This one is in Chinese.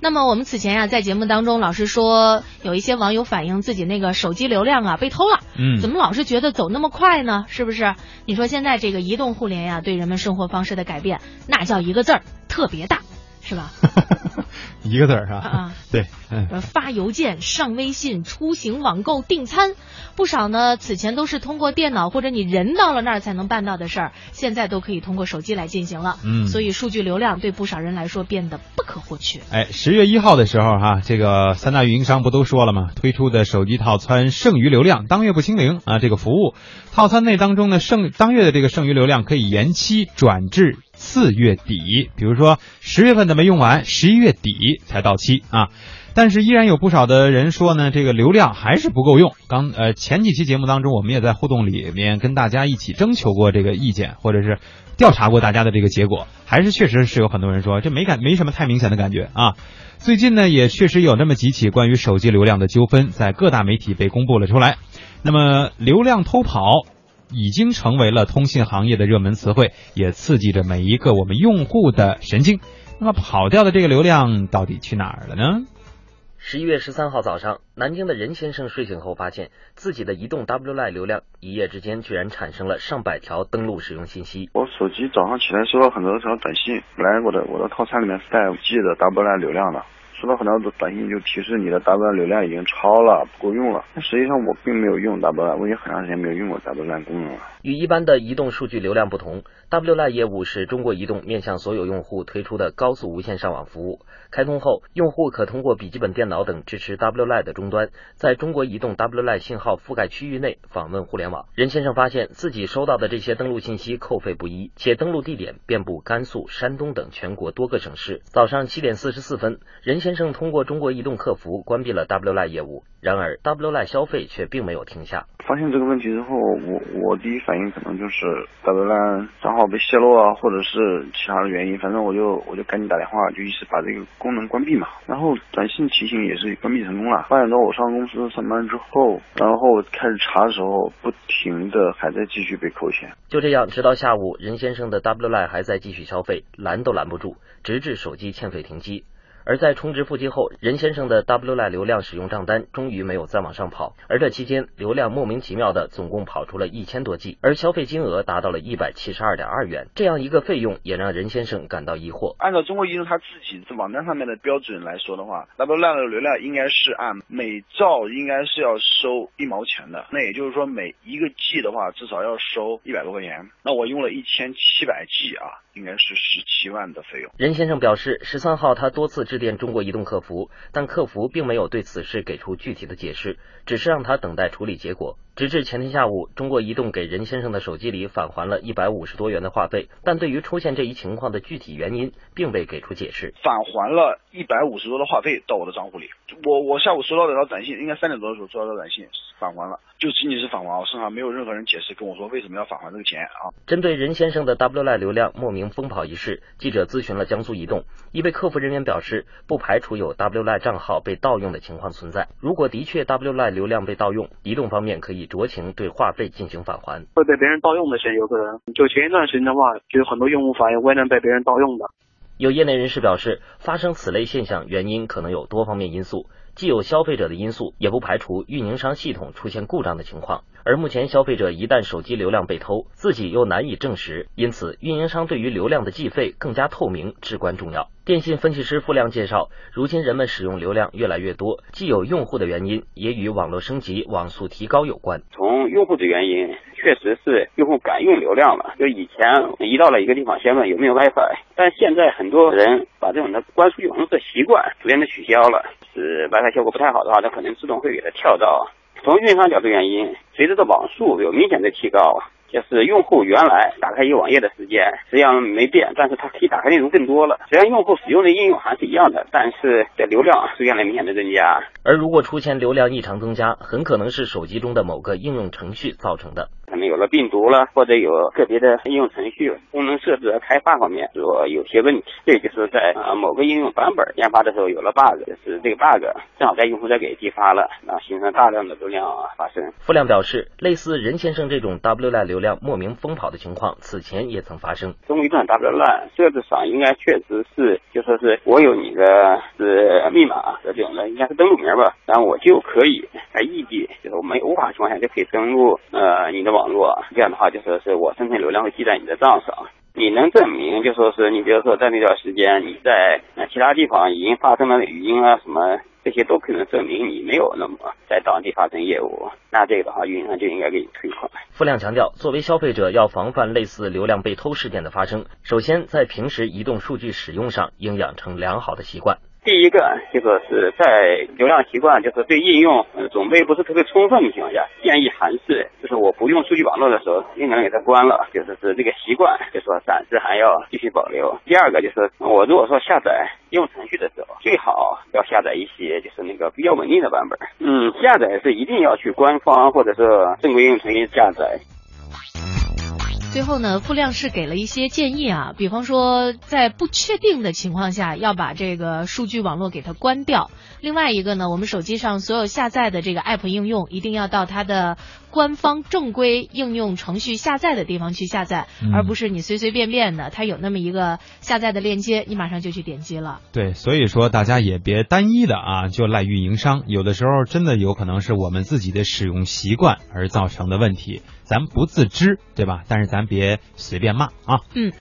那么我们此前呀、在节目当中老是说，有一些网友反映自己那个手机流量啊被偷了，嗯怎么老是觉得走那么快呢？是不是？你说现在这个移动互联呀、对人们生活方式的改变，那叫一个字儿特别大，是吧？一个字儿是吧，啊，对，嗯，呃，发邮件、上微信、出行、网购、订餐，不少呢。此前都是通过电脑或者你人到了那儿才能办到的事儿，现在都可以通过手机来进行了。嗯所以数据流量对不少人来说变得不可或缺。哎，十月一号的时候哈、这个三大运营商不都说了吗？推出的手机套餐剩余流量当月不清零啊，这个服务套餐内当中呢剩当月的这个剩余流量可以延期转至四月底，比如说十月份的没用完，十一月底才到期啊。但是依然有不少的人说呢，这个流量还是不够用。刚呃前几期节目当中，我们也在互动里面跟大家一起征求过这个意见，或者是调查过大家的这个结果，还是确实是有很多人说这没感没什么太明显的感觉啊。最近呢，也确实有那么几起关于手机流量的纠纷，在各大媒体被公布了出来。那么流量偷跑已经成为了通信行业的热门词汇，也刺激着每一个我们用户的神经。那么跑掉的这个流量到底去哪儿了呢？十一月十三号早上，南京的任先生睡醒后发现自己的移动 W Line 流量一夜之间居然产生了上百条登录使用信息。我手机早上起来收到很多条短信，本来我的我的套餐里面是带 G 的 W Line 流量的，收到很多的短信就提示你的 WLI 流量已经超了，不够用了。但实际上我并没有用 WLI，我已经很长时间没有用过 WLI 功能了。与一般的移动数据流量不同，WLI 业务是中国移动面向所有用户推出的高速无线上网服务。开通后，用户可通过笔记本电脑等支持 WLI 的终端，在中国移动 WLI 信号覆盖区域内访问互联网。任先生发现自己收到的这些登录信息扣费不一，且登录地点遍布甘肃、山东等全国多个省市。早上七点四十四分，任先生通过中国移动客服关闭了 WLI 业务，然而 WLI 消费却并没有停下。发现这个问题之后，我我第一反应可能就是 WLAN 账号被泄露啊，或者是其他的原因，反正我就我就赶紧打电话，就一直把这个功能关闭嘛。然后短信提醒也是关闭成功了。八点多我上公司上班之后，然后开始查的时候，不停的还在继续被扣钱。就这样，直到下午，任先生的 WLI 还在继续消费，拦都拦不住，直至手机欠费停机。而在充值付机后，任先生的 WLI 流量使用账单终于没有再往上跑，而这期间流量莫名其妙的总共跑出了一千多 G，而消费金额达到了一百七十二点二元，这样一个费用也让任先生感到疑惑。按照中国移动它自己这网站上面的标准来说的话，WLAN 的流量应该是按每兆应该是要收一毛钱的，那也就是说每一个 G 的话至少要收一百多块钱。那我用了一千七百 G 啊，应该是十七万的费用。任先生表示，十三号他多次致电中国移动客服，但客服并没有对此事给出具体的解释，只是让他等待处理结果。直至前天下午，中国移动给任先生的手机里返还了一百五十多元的话费，但对于出现这一情况的具体原因，并未给出解释。返还了一百五十多的话费到我的账户里。我我下午收到这条短信，应该三点多的时候收到的短信，返还了，就仅仅是返还，我身上没有任何人解释跟我说为什么要返还这个钱啊。针对任先生的 WLI 流量莫名疯跑一事，记者咨询了江苏移动，一位客服人员表示，不排除有 WLI 账号被盗用的情况存在。如果的确 WLI 流量被盗用，移动方面可以酌情对话费进行返还。会被别人盗用的是有可能。就前一段时间的话，就有很多用户反映微能被别人盗用的。有业内人士表示，发生此类现象原因可能有多方面因素，既有消费者的因素，也不排除运营商系统出现故障的情况。而目前消费者一旦手机流量被偷，自己又难以证实，因此运营商对于流量的计费更加透明至关重要。电信分析师付亮介绍，如今人们使用流量越来越多，既有用户的原因，也与网络升级、网速提高有关。从用户的原因，确实是用户敢用流量了。就以前一到了一个地方，先问有没有 WiFi，但现在很多人把这种的关数网络的习惯逐渐的取消了。是 WiFi 效果不太好的话，它可能自动会给它跳到。从运营商角度原因，随着这网速有明显的提高，就是用户原来打开一个网页的时间实际上没变，但是它可以打开内容更多了。虽然用户使用的应用还是一样的，但是的流量出现了明显的增加。而如果出现流量异常增加，很可能是手机中的某个应用程序造成的。可能有了病毒了，或者有个别的应用程序功能设置和开发方面说有些问题，这就是在啊某个应用版本研发的时候有了 bug，就是这个 bug 正好在用户端给激发了，然后形成大量的流量发生。付亮表示，类似任先生这种 WLAN 流量莫名疯跑的情况，此前也曾发生。中国移动 WLAN 设置上应该确实是，就说是我有你的是密码的这种的，应该是登录名吧，然后我就可以在异地，就是我们无法情况下就可以登录呃你的网络，这样的话就说是我生成流量会记在你的账上。你能证明，就说是你比如说在那段时间你在其他地方已经发生了语音啊什么这些都可能证明你没有那么在当地发生业务，那这个的话运营商就应该给你退款。付亮强调，作为消费者要防范类似流量被偷事件的发生，首先在平时移动数据使用上应养成良好的习惯。第一个就说是在流量习惯，就是对应用准备不是特别充分的情况下，建议还是就是我不用数据网络的时候，尽量给它关了，就是是这个习惯，就说暂时还要继续保留。第二个就是我如果说下载应用程序的时候，最好要下载一些就是那个比较稳定的版本。嗯，下载是一定要去官方或者是正规应用程序下载。最后呢，傅亮是给了一些建议啊，比方说在不确定的情况下，要把这个数据网络给它关掉。另外一个呢，我们手机上所有下载的这个 app 应用，一定要到它的官方正规应用程序下载的地方去下载，嗯而不是你随随便便的，它有那么一个下载的链接，你马上就去点击了。对，所以说大家也别单一的啊，就赖运营商，有的时候真的有可能是我们自己的使用习惯而造成的问题，咱不自知，对吧？但是咱别随便骂啊。嗯。